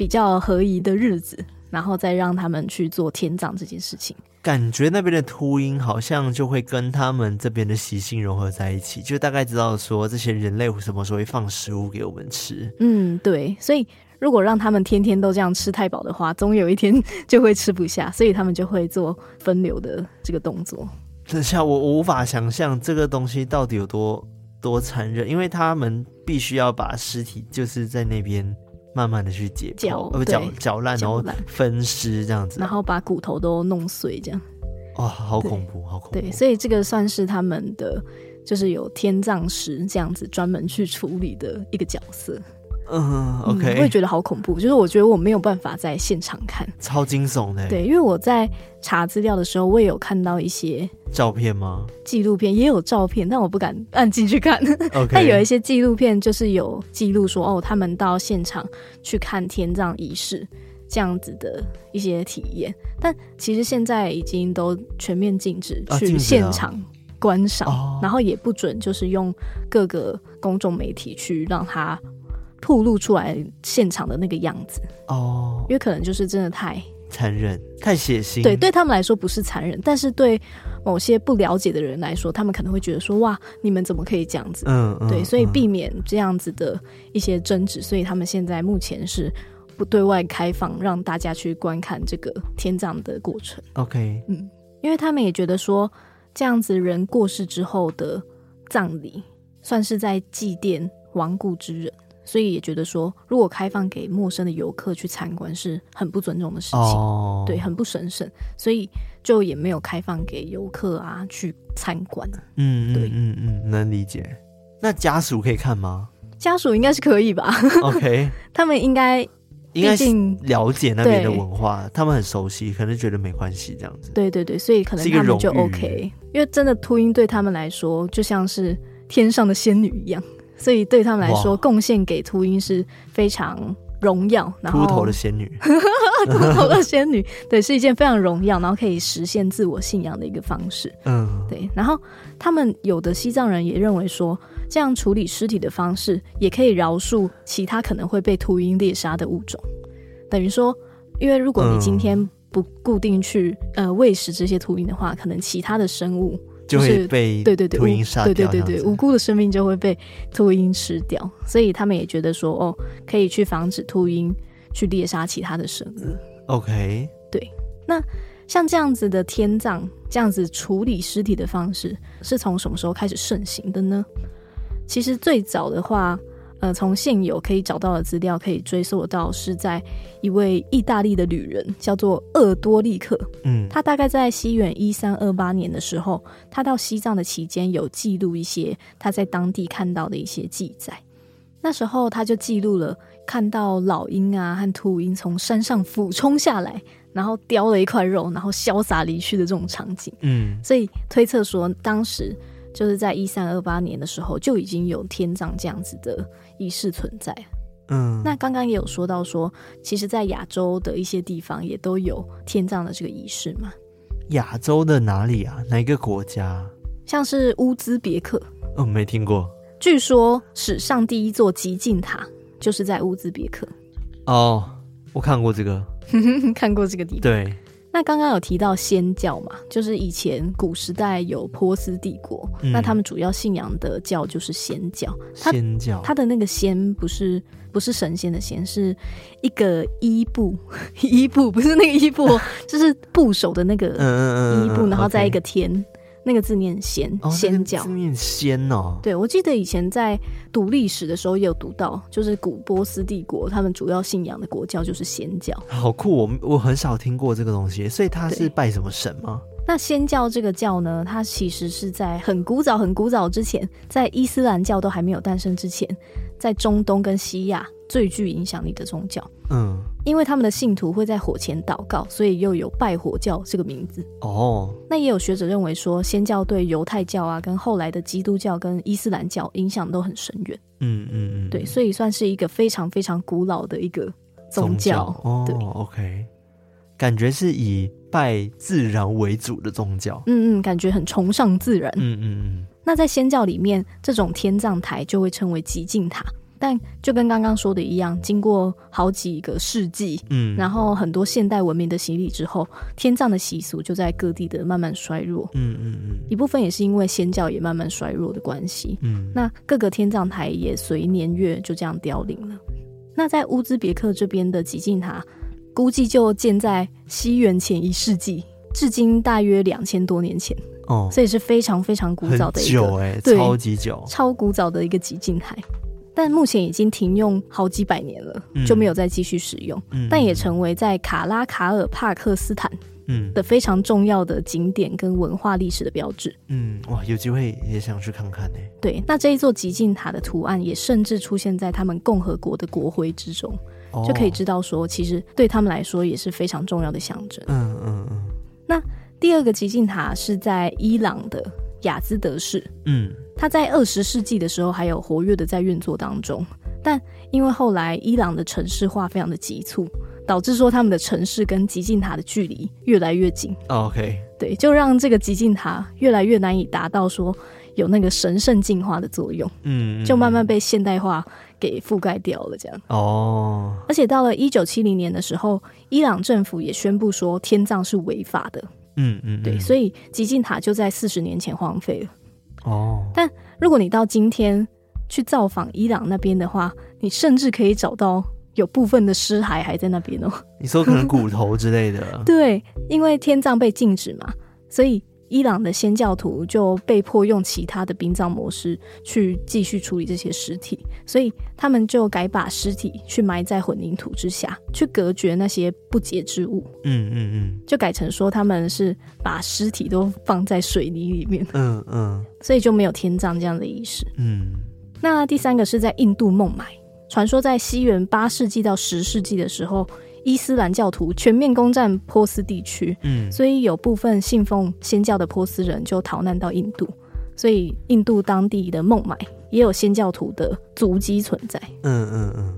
[SPEAKER 3] 比较合宜的日子，然后再让他们去做天葬这件事情。
[SPEAKER 2] 感觉那边的秃鹰好像就会跟他们这边的习性融合在一起，就大概知道说这些人类什么时候会放食物给我们吃。
[SPEAKER 3] 嗯，对。所以如果让他们天天都这样吃太饱的话，总有一天就会吃不下，所以他们就会做分流的这个动作。
[SPEAKER 2] 等下，我我无法想象这个东西到底有多多残忍，因为他们必须要把尸体就是在那边。慢慢的去解剖，呃，搅搅烂，然后分尸这样子，
[SPEAKER 3] 然后把骨头都弄碎，这样。
[SPEAKER 2] 哇，好恐怖，好恐怖。
[SPEAKER 3] 对，所以这个算是他们的就是有天葬师这样子专门去处理的一个角色。
[SPEAKER 2] 嗯，OK，
[SPEAKER 3] 我也觉得好恐怖，就是我觉得我没有办法在现场看，
[SPEAKER 2] 超惊悚的。
[SPEAKER 3] 对，因为我在查资料的时候，我也有看到一些
[SPEAKER 2] 照片吗？
[SPEAKER 3] 纪录片也有照片，但我不敢按进去看。
[SPEAKER 2] OK，*laughs*
[SPEAKER 3] 但有一些纪录片就是有记录说，哦，他们到现场去看天葬仪式这样子的一些体验。但其实现在已经都全面禁止去现场观赏，啊、然后也不准就是用各个公众媒体去让他。曝露出来现场的那个样子哦，因为可能就是真的太
[SPEAKER 2] 残忍、太血腥。
[SPEAKER 3] 对，对他们来说不是残忍，但是对某些不了解的人来说，他们可能会觉得说：“哇，你们怎么可以这样子？”嗯，嗯对，所以避免这样子的一些争执，所以他们现在目前是不对外开放，让大家去观看这个天葬的过程。
[SPEAKER 2] OK，
[SPEAKER 3] 嗯，因为他们也觉得说，这样子人过世之后的葬礼，算是在祭奠亡故之人。所以也觉得说，如果开放给陌生的游客去参观是很不尊重的事情，oh. 对，很不神圣，所以就也没有开放给游客啊去参观。
[SPEAKER 2] 嗯，对，嗯嗯，能理解。那家属可以看吗？
[SPEAKER 3] 家属应该是可以吧
[SPEAKER 2] ？OK，*laughs*
[SPEAKER 3] 他们应该
[SPEAKER 2] 应该了解那边的文化，他们很熟悉，可能觉得没关系这样子。
[SPEAKER 3] 对对对，所以可能他们就 OK，因为真的秃鹰对他们来说就像是天上的仙女一样。所以对他们来说，贡献给秃鹰是非常荣耀。然后，秃
[SPEAKER 2] 头的仙女，*laughs*
[SPEAKER 3] 秃头的仙女，对，是一件非常荣耀，然后可以实现自我信仰的一个方式。嗯，对。然后他们有的西藏人也认为说，这样处理尸体的方式也可以饶恕其他可能会被秃鹰猎杀的物种。等于说，因为如果你今天不固定去呃喂食这些秃鹰的话，可能其他的生物。
[SPEAKER 2] 就会被对对对秃鹰杀掉，
[SPEAKER 3] 对对对对，无辜的生命就会被秃鹰吃掉，所以他们也觉得说，哦，可以去防止秃鹰去猎杀其他的生物。
[SPEAKER 2] OK，
[SPEAKER 3] 对。那像这样子的天葬，这样子处理尸体的方式，是从什么时候开始盛行的呢？其实最早的话。呃，从现有可以找到的资料可以追溯到，是在一位意大利的旅人，叫做厄多利克。嗯，他大概在西元一三二八年的时候，他到西藏的期间有记录一些他在当地看到的一些记载。那时候他就记录了看到老鹰啊和秃鹰从山上俯冲下来，然后叼了一块肉，然后潇洒离去的这种场景。嗯，所以推测说当时。就是在一三二八年的时候，就已经有天葬这样子的仪式存在。嗯，那刚刚也有说到说，其实，在亚洲的一些地方也都有天葬的这个仪式嘛。
[SPEAKER 2] 亚洲的哪里啊？哪一个国家？
[SPEAKER 3] 像是乌兹别克。
[SPEAKER 2] 哦，没听过。
[SPEAKER 3] 据说史上第一座极尽塔就是在乌兹别克。
[SPEAKER 2] 哦，我看过这个，*laughs*
[SPEAKER 3] 看过这个地方。
[SPEAKER 2] 对。
[SPEAKER 3] 那刚刚有提到仙教嘛，就是以前古时代有波斯帝国，嗯、那他们主要信仰的教就是仙教。
[SPEAKER 2] 仙教，
[SPEAKER 3] 他的那个仙不是不是神仙的仙，是一个伊布，*laughs* 伊布不是那个伊布，*laughs* 就是部首的那个伊部，然后再一个天。那个字念仙，哦、仙教，
[SPEAKER 2] 字念仙哦。
[SPEAKER 3] 对，我记得以前在读历史的时候也有读到，就是古波斯帝国他们主要信仰的国教就是仙教。
[SPEAKER 2] 好酷，我我很少听过这个东西，所以他是拜什么神吗？
[SPEAKER 3] 那仙教这个教呢，它其实是在很古早、很古早之前，在伊斯兰教都还没有诞生之前，在中东跟西亚最具影响力的宗教。嗯，因为他们的信徒会在火前祷告，所以又有拜火教这个名字。哦，那也有学者认为说，先教对犹太教啊，跟后来的基督教跟伊斯兰教影响都很深远。嗯嗯嗯，对，所以算是一个非常非常古老的一个宗教。宗教哦，对
[SPEAKER 2] ，OK。感觉是以拜自然为主的宗教，
[SPEAKER 3] 嗯嗯，感觉很崇尚自然，
[SPEAKER 2] 嗯嗯嗯。
[SPEAKER 3] 那在仙教里面，这种天葬台就会称为极境塔，但就跟刚刚说的一样，经过好几个世纪，嗯，然后很多现代文明的洗礼之后，天葬的习俗就在各地的慢慢衰弱，嗯嗯嗯。一部分也是因为仙教也慢慢衰弱的关系，嗯，那各个天葬台也随年月就这样凋零了。那在乌兹别克这边的极境塔。估计就建在西元前一世纪，至今大约两千多年前哦，所以是非常非常古早的一个，
[SPEAKER 2] 欸、对，超级久，
[SPEAKER 3] 超古早的一个极境台。但目前已经停用好几百年了，嗯、就没有再继续使用。嗯、但也成为在卡拉卡尔帕克斯坦嗯的非常重要的景点跟文化历史的标志。
[SPEAKER 2] 嗯，哇，有机会也想去看看呢。
[SPEAKER 3] 对，那这一座极境塔的图案也甚至出现在他们共和国的国徽之中，哦、就可以知道说，其实对他们来说也是非常重要的象征。
[SPEAKER 2] 嗯嗯嗯。
[SPEAKER 3] 那第二个极境塔是在伊朗的雅兹德市。嗯，它在二十世纪的时候还有活跃的在运作当中。但因为后来伊朗的城市化非常的急促，导致说他们的城市跟极尽塔的距离越来越近。
[SPEAKER 2] OK，
[SPEAKER 3] 对，就让这个极尽塔越来越难以达到说有那个神圣净化的作用。嗯，就慢慢被现代化给覆盖掉了。这样
[SPEAKER 2] 哦，
[SPEAKER 3] 而且到了一九七零年的时候，伊朗政府也宣布说天葬是违法的。
[SPEAKER 2] 嗯嗯，
[SPEAKER 3] 对，所以极尽塔就在四十年前荒废了。
[SPEAKER 2] 哦，
[SPEAKER 3] 但如果你到今天。去造访伊朗那边的话，你甚至可以找到有部分的尸骸还在那边哦。
[SPEAKER 2] 你说可能骨头之类的？*laughs*
[SPEAKER 3] 对，因为天葬被禁止嘛，所以伊朗的先教徒就被迫用其他的殡葬模式去继续处理这些尸体，所以他们就改把尸体去埋在混凝土之下，去隔绝那些不洁之物。
[SPEAKER 2] 嗯嗯嗯，
[SPEAKER 3] 就改成说他们是把尸体都放在水泥里面。
[SPEAKER 2] 嗯嗯，
[SPEAKER 3] 所以就没有天葬这样的仪式。
[SPEAKER 2] 嗯。
[SPEAKER 3] 那第三个是在印度孟买，传说在西元八世纪到十世纪的时候，伊斯兰教徒全面攻占波斯地区，
[SPEAKER 2] 嗯，
[SPEAKER 3] 所以有部分信奉祆教的波斯人就逃难到印度，所以印度当地的孟买也有祆教徒的足迹存在，
[SPEAKER 2] 嗯嗯嗯，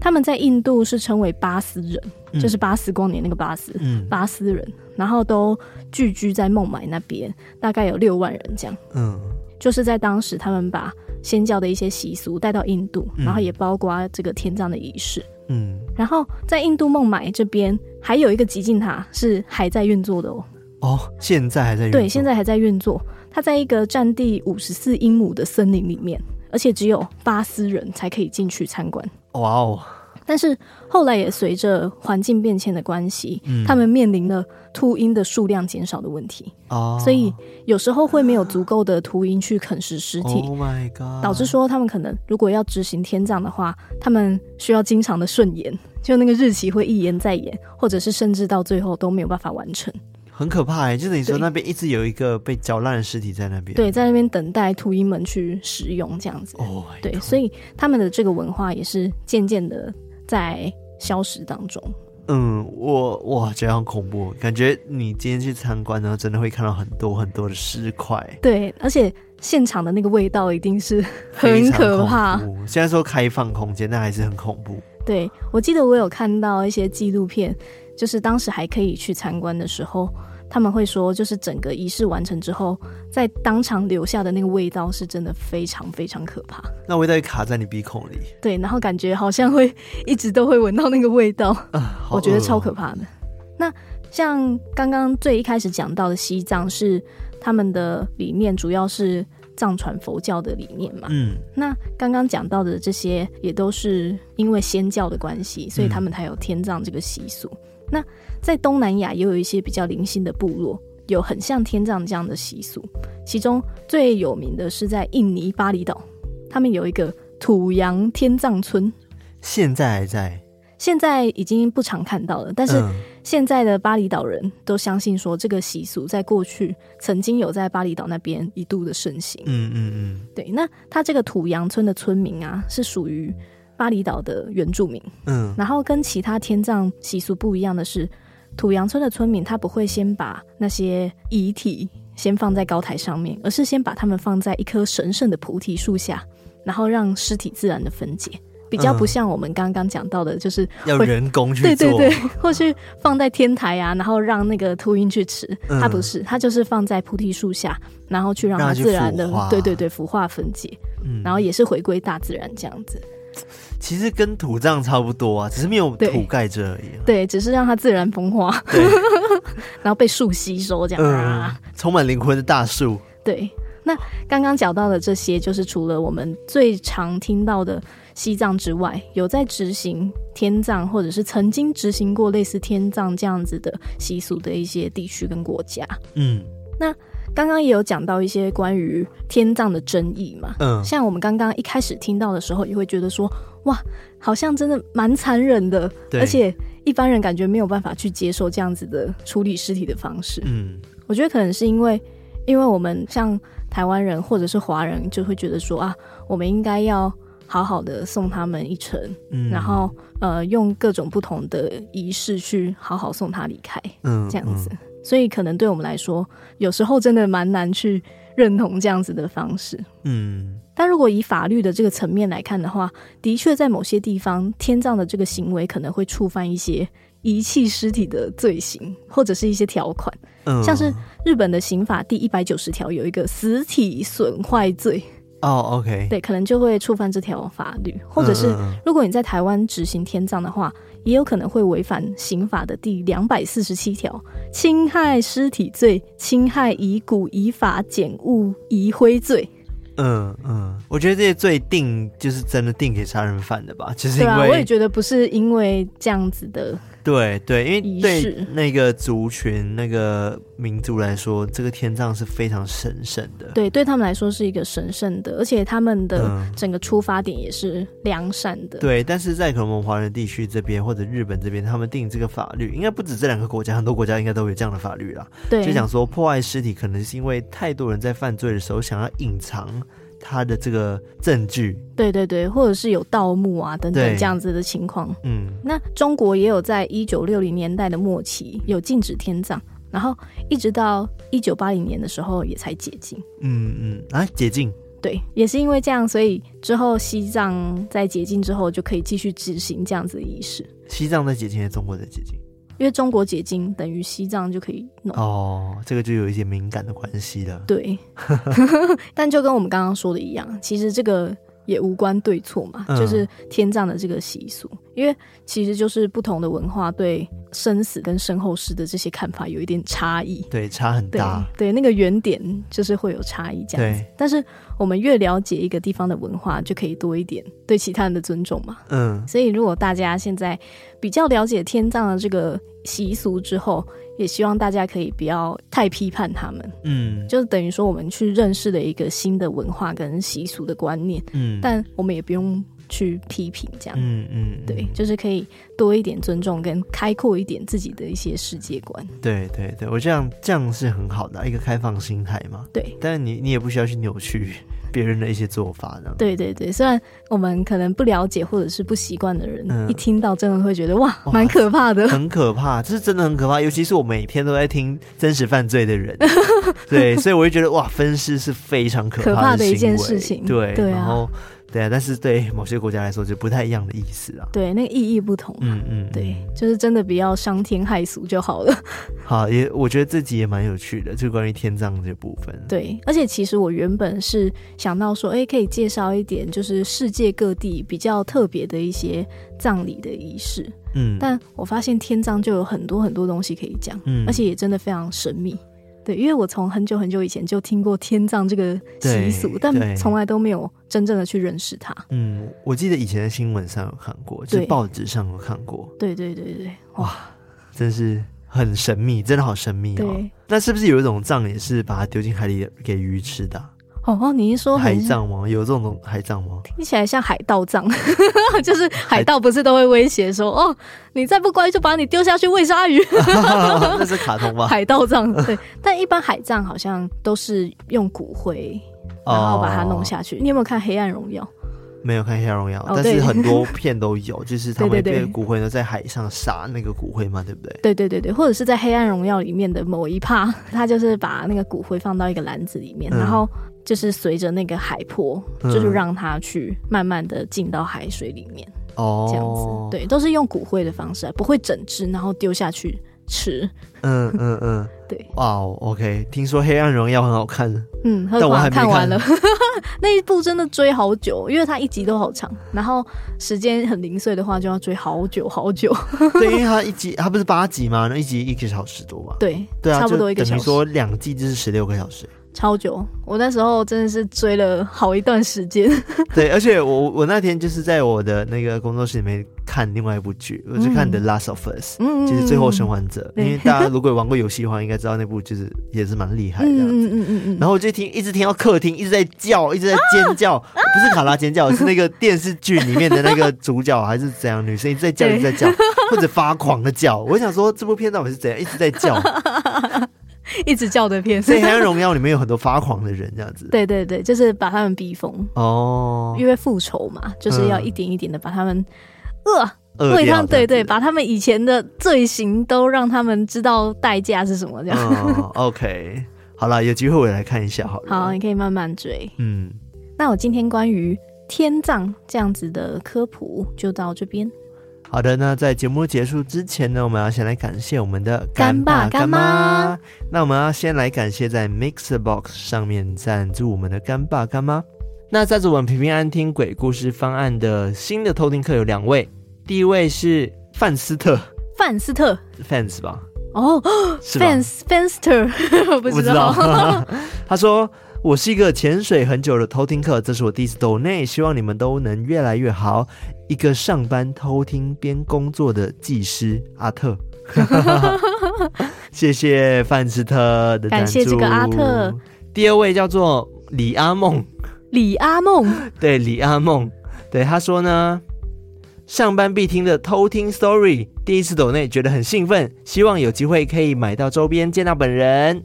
[SPEAKER 3] 他们在印度是称为巴斯人，嗯，就是巴斯光年那个巴斯，
[SPEAKER 2] 嗯，
[SPEAKER 3] 巴斯人，然后都聚居在孟买那边，大概有六万人这样，
[SPEAKER 2] 嗯。
[SPEAKER 3] 就是在当时，他们把祆教的一些习俗带到印度，然后也包括这个天葬的仪式。
[SPEAKER 2] 嗯，
[SPEAKER 3] 然后在印度孟买这边还有一个极境塔是还在运作的哦。
[SPEAKER 2] 哦，现在还在运作？
[SPEAKER 3] 对，现在还在运作。它在一个占地五十四英亩的森林里面，而且只有巴斯人才可以进去参观。
[SPEAKER 2] 哇哦！
[SPEAKER 3] 但是后来也随着环境变迁的关系，
[SPEAKER 2] 嗯，
[SPEAKER 3] 他们面临了秃鹰的数量减少的问题，
[SPEAKER 2] 哦，
[SPEAKER 3] 所以有时候会没有足够的秃鹰去啃食尸体
[SPEAKER 2] ，Oh my God，
[SPEAKER 3] 导致说他们可能如果要执行天葬的话，他们需要经常的顺延，就那个日期会一延再延，或者是甚至到最后都没有办法完成，
[SPEAKER 2] 很可怕哎，就是你说那边一直有一个被搅烂的尸体在那边，
[SPEAKER 3] 对，在那边等待秃鹰们去食用这样子
[SPEAKER 2] ，Oh
[SPEAKER 3] 对，所以他们的这个文化也是渐渐的。在消失当中。
[SPEAKER 2] 嗯，我哇，觉得很恐怖，感觉你今天去参观呢，真的会看到很多很多的尸块。
[SPEAKER 3] 对，而且现场的那个味道一定是很可怕。
[SPEAKER 2] 虽然说开放空间，但还是很恐怖。
[SPEAKER 3] 对，我记得我有看到一些纪录片，就是当时还可以去参观的时候。他们会说，就是整个仪式完成之后，在当场留下的那个味道是真的非常非常可怕。
[SPEAKER 2] 那味道会卡在你鼻孔里，
[SPEAKER 3] 对，然后感觉好像会一直都会闻到那个味道，*laughs*
[SPEAKER 2] 啊、
[SPEAKER 3] 我觉得超可怕的。那像刚刚最一开始讲到的西藏，是他们的理念主要是藏传佛教的理念嘛？
[SPEAKER 2] 嗯，
[SPEAKER 3] 那刚刚讲到的这些也都是因为仙教的关系，所以他们才有天葬这个习俗。嗯、那在东南亚也有一些比较零星的部落，有很像天葬这样的习俗。其中最有名的是在印尼巴厘岛，他们有一个土洋天葬村，
[SPEAKER 2] 现在还在，
[SPEAKER 3] 现在已经不常看到了。但是现在的巴厘岛人都相信说，这个习俗在过去曾经有在巴厘岛那边一度的盛行。
[SPEAKER 2] 嗯嗯嗯，
[SPEAKER 3] 对。那他这个土洋村的村民啊，是属于巴厘岛的原住民。
[SPEAKER 2] 嗯，
[SPEAKER 3] 然后跟其他天葬习俗不一样的是。土洋村的村民，他不会先把那些遗体先放在高台上面，而是先把他们放在一棵神圣的菩提树下，然后让尸体自然的分解，比较不像我们刚刚讲到的，就是
[SPEAKER 2] 要人工去做，
[SPEAKER 3] 对对对，或是放在天台啊，然后让那个秃鹰去吃。它不是，它就是放在菩提树下，然后去让它自然的，对对对，腐化分解，
[SPEAKER 2] 嗯，
[SPEAKER 3] 然后也是回归大自然这样子。
[SPEAKER 2] 其实跟土葬差不多啊，只是没有土盖着而已啊。
[SPEAKER 3] 对，只是让它自然风化，*laughs* 然后被树吸收这样啊，
[SPEAKER 2] 嗯、充满灵魂的大树。
[SPEAKER 3] 对，那刚刚讲到的这些，就是除了我们最常听到的西藏之外，有在执行天葬，或者是曾经执行过类似天葬这样子的习俗的一些地区跟国家。
[SPEAKER 2] 嗯，
[SPEAKER 3] 那。刚刚也有讲到一些关于天葬的争议嘛，
[SPEAKER 2] 嗯，
[SPEAKER 3] 像我们刚刚一开始听到的时候，也会觉得说，哇，好像真的蛮残忍的，
[SPEAKER 2] 对，
[SPEAKER 3] 而且一般人感觉没有办法去接受这样子的处理尸体的方式。
[SPEAKER 2] 嗯，
[SPEAKER 3] 我觉得可能是因为，因为我们像台湾人或者是华人，就会觉得说啊，我们应该要好好的送他们一程，嗯，然后呃，用各种不同的仪式去好好送他离开，嗯，这样子。嗯，所以可能对我们来说，有时候真的蛮难去认同这样子的方式。
[SPEAKER 2] 嗯。
[SPEAKER 3] 但如果以法律的这个层面来看的话，的确在某些地方，天葬的这个行为可能会触犯一些遗弃尸体的罪行，或者是一些条款，嗯，像是日本的刑法第一百九十条有一个死体损坏罪，
[SPEAKER 2] 哦，OK，
[SPEAKER 3] 对，可能就会触犯这条法律，或者是如果你在台湾执行天葬的话，也有可能会违反刑法的第两百四十七条侵害尸体罪、侵害遗骨、遗法、检物、遗灰罪。
[SPEAKER 2] 嗯嗯，我觉得这些罪定就是真的定给杀人犯的吧，就是因为、
[SPEAKER 3] 啊、我也觉得不是因为这样子的。
[SPEAKER 2] 对对，因为对那个族群、那个民族来说，这个天葬是非常神圣的。
[SPEAKER 3] 对，对他们来说是一个神圣的，而且他们的整个出发点也是良善的。
[SPEAKER 2] 嗯、对，但是在可能我们华人地区这边或者日本这边，他们定这个法律，应该不止这两个国家，很多国家应该都有这样的法律啦。
[SPEAKER 3] 对，
[SPEAKER 2] 就讲说破坏尸体，可能是因为太多人在犯罪的时候想要隐藏。他的这个证据，
[SPEAKER 3] 对对对，或者是有盗墓啊等等这样子的情况。
[SPEAKER 2] 嗯，
[SPEAKER 3] 那中国也有在一九六零年代的末期有禁止天葬，然后一直到一九八零年的时候也才解禁。
[SPEAKER 2] 嗯嗯啊，解禁？
[SPEAKER 3] 对，也是因为这样，所以之后西藏在解禁之后就可以继续执行这样子的仪式。
[SPEAKER 2] 西藏在解禁，还是中国在解禁？
[SPEAKER 3] 因为中国解禁等于西藏就可以弄。
[SPEAKER 2] 哦，这个就有一些敏感的关系了。
[SPEAKER 3] 对，*laughs* 但就跟我们刚刚说的一样，其实这个也无关对错嘛，嗯、就是天葬的这个习俗，因为其实就是不同的文化对生死跟身后事的这些看法有一点差异，
[SPEAKER 2] 对，差很大。
[SPEAKER 3] 对，对那个原点就是会有差异这样但是我们越了解一个地方的文化，就可以多一点对其他人的尊重嘛。
[SPEAKER 2] 嗯，
[SPEAKER 3] 所以如果大家现在比较了解天葬的这个习俗之后，也希望大家可以不要太批判他们。
[SPEAKER 2] 嗯，
[SPEAKER 3] 就等于说我们去认识了一个新的文化跟习俗的观念。
[SPEAKER 2] 嗯，
[SPEAKER 3] 但我们也不用去批评这样。
[SPEAKER 2] 嗯嗯，嗯
[SPEAKER 3] 对，就是可以多一点尊重跟开阔一点自己的一些世界观。
[SPEAKER 2] 对对对，我这样这样是很好的一个开放心态嘛。
[SPEAKER 3] 对，
[SPEAKER 2] 但是你你也不需要去扭曲。*laughs* 别人的一些做法，这样
[SPEAKER 3] 对对对，虽然我们可能不了解或者是不习惯的人，嗯、一听到真的会觉得哇，蛮可怕的，
[SPEAKER 2] 很可怕，这是真的很可怕。尤其是我每天都在听 *laughs* 真实犯罪的人，对，所以我就觉得哇，分尸是非常可怕的，
[SPEAKER 3] 可怕的一件事情，
[SPEAKER 2] 对，
[SPEAKER 3] 对啊、
[SPEAKER 2] 然后。对啊，但是对某些国家来说就不太一样的意思啊。
[SPEAKER 3] 对，那个意义不同。
[SPEAKER 2] 嗯嗯，
[SPEAKER 3] 对，就是真的不要伤天害俗就好了。*laughs*
[SPEAKER 2] 好，也我觉得这集也蛮有趣的，就关于天葬这部分。
[SPEAKER 3] 对，而且其实我原本是想到说，哎，可以介绍一点，就是世界各地比较特别的一些葬礼的仪式。
[SPEAKER 2] 嗯，
[SPEAKER 3] 但我发现天葬就有很多很多东西可以讲，嗯，而且也真的非常神秘。对，因为我从很久很久以前就听过天葬这个习俗，但从来都没有真正的去认识它。
[SPEAKER 2] 嗯，我记得以前在新闻上有看过，就是报纸上有看过。
[SPEAKER 3] 对对对对，
[SPEAKER 2] 哇，真是很神秘，真的好神秘哦。那是不是有一种葬也是把它丢进海里给鱼吃的？
[SPEAKER 3] 哦哦，你是说
[SPEAKER 2] 海葬吗？有这种海葬吗？
[SPEAKER 3] 听起来像海盗葬，*laughs* 就是海盗不是都会威胁说，哦，你再不乖就把你丢下去喂鲨鱼。*laughs*
[SPEAKER 2] 那是卡通吧？
[SPEAKER 3] 海盗葬对，但一般海葬好像都是用骨灰，然后把它弄下去。哦、你有没有看《黑暗荣耀》？
[SPEAKER 2] 没有看《黑暗荣耀》，哦，但是很多片都有，*laughs* 就是他们被骨灰呢在海上撒那个骨灰嘛，对不对？
[SPEAKER 3] 对对对对，或者是在《黑暗荣耀》里面的某一趴，他就是把那个骨灰放到一个篮子里面，嗯、然后。就是随着那个海波，嗯、就是让它去慢慢的进到海水里面，
[SPEAKER 2] 哦，
[SPEAKER 3] 这样子，对，都是用骨灰的方式，不会整只，然后丢下去吃。
[SPEAKER 2] 嗯嗯嗯，*laughs*
[SPEAKER 3] 对，
[SPEAKER 2] 哇、wow，OK，听说《黑暗荣耀》很好看，
[SPEAKER 3] 嗯，但我还没看，看完了，*laughs* 那一部真的追好久，因为它一集都好长，然后时间很零碎的话，就要追好久好久。*laughs*
[SPEAKER 2] 对，因为它一集它不是八集吗？那一集一个小时多吧。
[SPEAKER 3] 对，
[SPEAKER 2] 对啊，
[SPEAKER 3] 差不多一个小时。
[SPEAKER 2] 等于说两季就是十六个小时。
[SPEAKER 3] 超久，我那时候真的是追了好一段时间。*laughs*
[SPEAKER 2] 对，而且我我那天就是在我的那个工作室里面看另外一部剧，我就看《The Last of Us》，嗯，就是《最后生还者》嗯。因为大家如果玩过游戏的话，应该知道那部就是也是蛮厉害的。嗯嗯嗯嗯。然后我就听，一直听到客厅一直在叫，一直在尖叫，啊、不是卡拉尖叫，是那个电视剧里面的那个主角还是怎样，女生一直在叫，一直在叫，或者发狂的叫。我想说，这部片到底是怎样，一直在叫。*laughs* *laughs*
[SPEAKER 3] 一直叫的片，
[SPEAKER 2] 所以《黑暗荣耀》里面有很多发狂的人，这样子。
[SPEAKER 3] 对对对，就是把他们逼疯哦，因为复仇嘛，就是要一点一点的把他们饿，饿为他对对，把他们以前的罪行都让他们知道代价是什么，这样。
[SPEAKER 2] 哦、OK，好了，有机会我来看一下好了，好
[SPEAKER 3] 好，你可以慢慢追。嗯，那我今天关于天葬这样子的科普就到这边。
[SPEAKER 2] 好的，那在节目结束之前呢，我们要先来感谢我们的干爸干妈。那我们要先来感谢在 MixerBox 上面赞助我们的干爸干妈。那赞助我们平平安听鬼故事方案的新的偷听客有两位，第一位是范斯特，
[SPEAKER 3] 范斯特
[SPEAKER 2] ，fans 吧？
[SPEAKER 3] 哦、oh,，fans fanster，*laughs* 不知道。*laughs*
[SPEAKER 2] 他说。我是一个潜水很久的偷听客，这是我第一次抖内，希望你们都能越来越好。一个上班偷听边工作的技师阿特，*laughs* 谢谢范斯特的
[SPEAKER 3] 感谢这个阿特。
[SPEAKER 2] 第二位叫做李阿梦，
[SPEAKER 3] 李阿梦，
[SPEAKER 2] 对李阿梦，对他说呢，上班必听的偷听 story，第一次抖内觉得很兴奋，希望有机会可以买到周边，见到本人。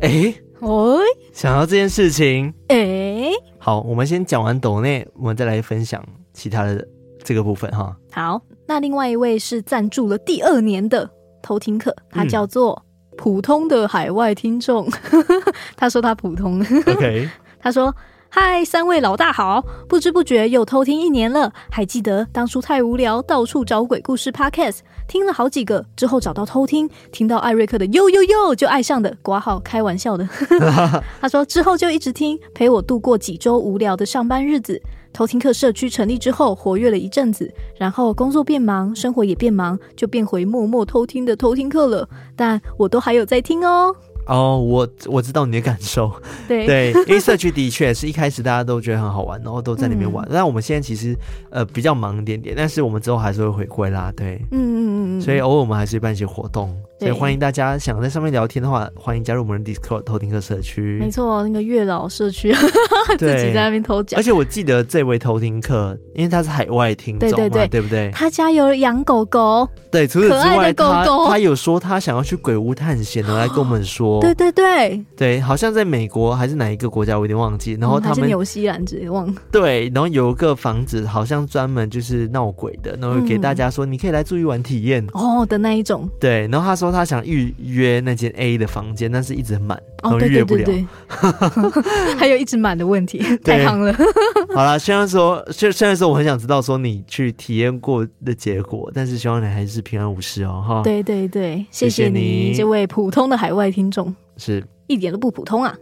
[SPEAKER 2] 哎。哦，想到这件事情，哎、欸，好，我们先讲完抖内，我们再来分享其他的这个部分哈。
[SPEAKER 3] 好，那另外一位是赞助了第二年的偷听客，他叫做普通的海外听众，嗯、*laughs* 他说他普通
[SPEAKER 2] ，OK，*laughs*
[SPEAKER 3] 他说。嗨，三位老大好！不知不觉又偷听一年了，还记得当初太无聊，到处找鬼故事 Podcast，听了好几个之后找到偷听，听到艾瑞克的呦呦呦就爱上的，括号开玩笑的。*laughs* 他说之后就一直听，陪我度过几周无聊的上班日子。偷听课社区成立之后，活跃了一阵子，然后工作变忙，生活也变忙，就变回默默偷听的偷听课了。但我都还有在听哦。
[SPEAKER 2] 哦、oh，我我知道你的感受，*laughs*
[SPEAKER 3] 对
[SPEAKER 2] 对，因为社区的确是一开始大家都觉得很好玩，然后都在里面玩。那、嗯、我们现在其实呃比较忙一点点，但是我们之后还是会回归啦，对，嗯嗯嗯，所以偶尔我们还是会办一些活动。所以欢迎大家想在上面聊天的话，欢迎加入我们的 Discord 偷听客社区。
[SPEAKER 3] 没错，那个月老社区，*laughs* 自己在那边偷讲。
[SPEAKER 2] 而且我记得这位偷听客，因为他是海外听众嘛，对对对，对不对？
[SPEAKER 3] 他家有养狗狗，
[SPEAKER 2] 对，除此之外，
[SPEAKER 3] 狗狗
[SPEAKER 2] 他他有说他想要去鬼屋探险的，来跟我们说。
[SPEAKER 3] 对对对
[SPEAKER 2] 对，好像在美国还是哪一个国家，我有点忘记。然后他们
[SPEAKER 3] 纽西兰直接忘了。
[SPEAKER 2] 对，然后有一个房子，好像专门就是闹鬼的，然后给大家说你可以来住一晚体验
[SPEAKER 3] 哦的那一种。
[SPEAKER 2] 对，然后他说他想预。约那间 A 的房间，但是一直很满，然后约不了。哦、对对对对 *laughs* 还有一直满的问题，太夯了。*laughs* 好了，虽然说，虽虽然说，我很想知道说你去体验过的结果，但是希望你还是平安无事哦，哈。
[SPEAKER 3] 对对对，谢谢你，这位普通的海外听众，
[SPEAKER 2] 是
[SPEAKER 3] 一点都不普通啊。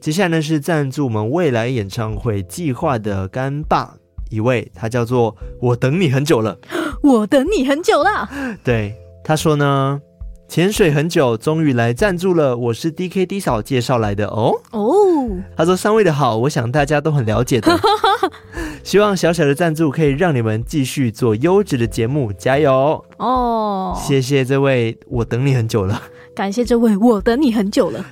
[SPEAKER 2] 接下来呢是赞助我们未来演唱会计划的干爸一位，他叫做我等你很久了，*gasps*
[SPEAKER 3] 我等你很久了。
[SPEAKER 2] 对，他说呢。潜水很久，终于来赞助了。我是 DKD 嫂介绍来的哦。哦，他说三位的好，我想大家都很了解的。*laughs* 希望小小的赞助可以让你们继续做优质的节目，加油哦！谢谢这位，我等你很久了。
[SPEAKER 3] 感谢这位，我等你很久了。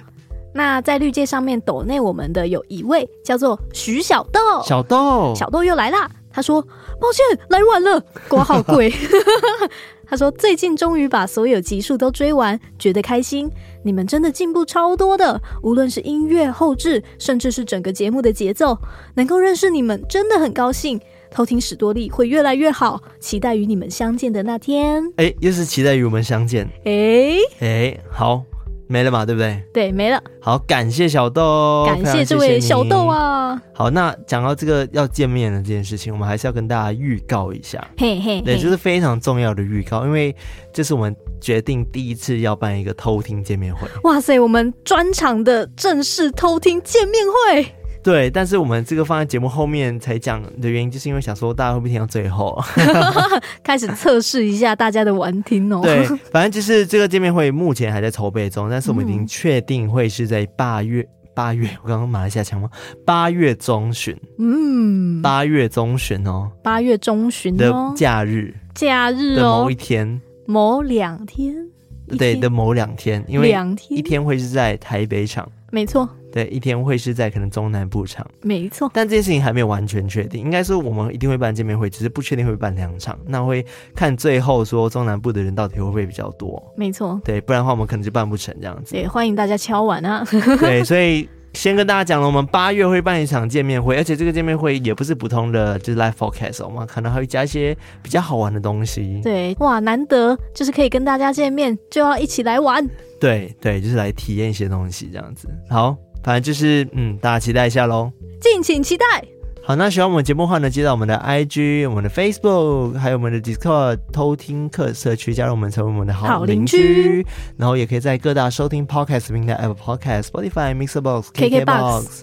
[SPEAKER 3] 那在绿界上面抖内我们的有一位叫做徐小豆，
[SPEAKER 2] 小豆，
[SPEAKER 3] 小豆又来啦。他说：“抱歉，来晚了，瓜好贵。*laughs* ”他说：“最近终于把所有集数都追完，觉得开心。你们真的进步超多的，无论是音乐后置，甚至是整个节目的节奏，能够认识你们真的很高兴。偷听史多利会越来越好，期待与你们相见的那天。”
[SPEAKER 2] 哎，又是期待与我们相见。
[SPEAKER 3] 哎
[SPEAKER 2] 哎，好。没了嘛，对不对？
[SPEAKER 3] 对，没了。
[SPEAKER 2] 好，感谢小豆，
[SPEAKER 3] 感谢这位小豆啊。
[SPEAKER 2] 好，那讲到这个要见面的这件事情，我们还是要跟大家预告一下，
[SPEAKER 3] 嘿嘿，
[SPEAKER 2] 对，就是非常重要的预告，因为这是我们决定第一次要办一个偷听见面会。
[SPEAKER 3] 哇塞，我们专场的正式偷听见面会。
[SPEAKER 2] 对，但是我们这个放在节目后面才讲的原因，就是因为想说大家会不会听到最后，
[SPEAKER 3] 开始测试一下大家的玩听哦。
[SPEAKER 2] 对，*laughs* 反正就是这个见面会目前还在筹备中，但是我们已经确定会是在八月八月，我刚刚马来西亚腔吗？八月中旬，嗯，八月中旬哦，
[SPEAKER 3] 八月中旬
[SPEAKER 2] 的假日，
[SPEAKER 3] 假日
[SPEAKER 2] 的某一天，
[SPEAKER 3] 某两天，
[SPEAKER 2] 对的某两天，因为两天，一天会是在台北场，
[SPEAKER 3] 没错。
[SPEAKER 2] 对，一天会是在可能中南部场，
[SPEAKER 3] 没错。
[SPEAKER 2] 但这件事情还没有完全确定，应该说我们一定会办见面会，只是不确定会办两场。那会看最后说中南部的人到底会不会比较多，
[SPEAKER 3] 没错。
[SPEAKER 2] 对，不然的话我们可能就办不成这样子。
[SPEAKER 3] 对，欢迎大家敲碗啊。
[SPEAKER 2] 对，所以先跟大家讲了，我们八月会办一场见面会，而且这个见面会也不是普通的，就是 live forecast，我们可能还会加一些比较好玩的东西。
[SPEAKER 3] 对，哇，难得就是可以跟大家见面，就要一起来玩。
[SPEAKER 2] 对对，就是来体验一些东西这样子。好。反正就是，嗯，大家期待一下喽，
[SPEAKER 3] 敬请期待。
[SPEAKER 2] 好，那喜欢我们节目的话呢，记得我们的 IG、我们的 Facebook，还有我们的 Discord 偷听客社区，加入我们成为我们的好邻居。然后也可以在各大收听 Podcast 平台，Apple Podcast、Spotify、Mixerbox、KKBox。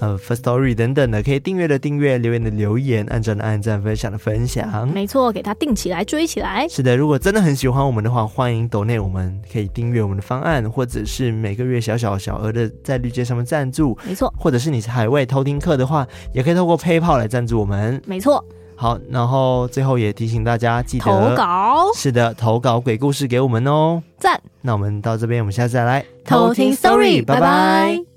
[SPEAKER 2] 呃 First Story 等等的，可以订阅的订阅，留言的留言，按赞的按赞，分享的分享。
[SPEAKER 3] 没错，给它定起来，追起来。
[SPEAKER 2] 是的，如果真的很喜欢我们的话，欢迎抖内，我们可以订阅我们的方案，或者是每个月小小小额的在绿界上面赞助。
[SPEAKER 3] 没错，
[SPEAKER 2] 或者是你是海外偷听课的话，也可以透过 PayPal 来赞助我们。
[SPEAKER 3] 没错。
[SPEAKER 2] 好，然后最后也提醒大家，记得
[SPEAKER 3] 投稿。
[SPEAKER 2] 是的，投稿鬼故事给我们哦。
[SPEAKER 3] 赞。
[SPEAKER 2] 那我们到这边，我们下次再来
[SPEAKER 3] 偷听 Story，拜拜。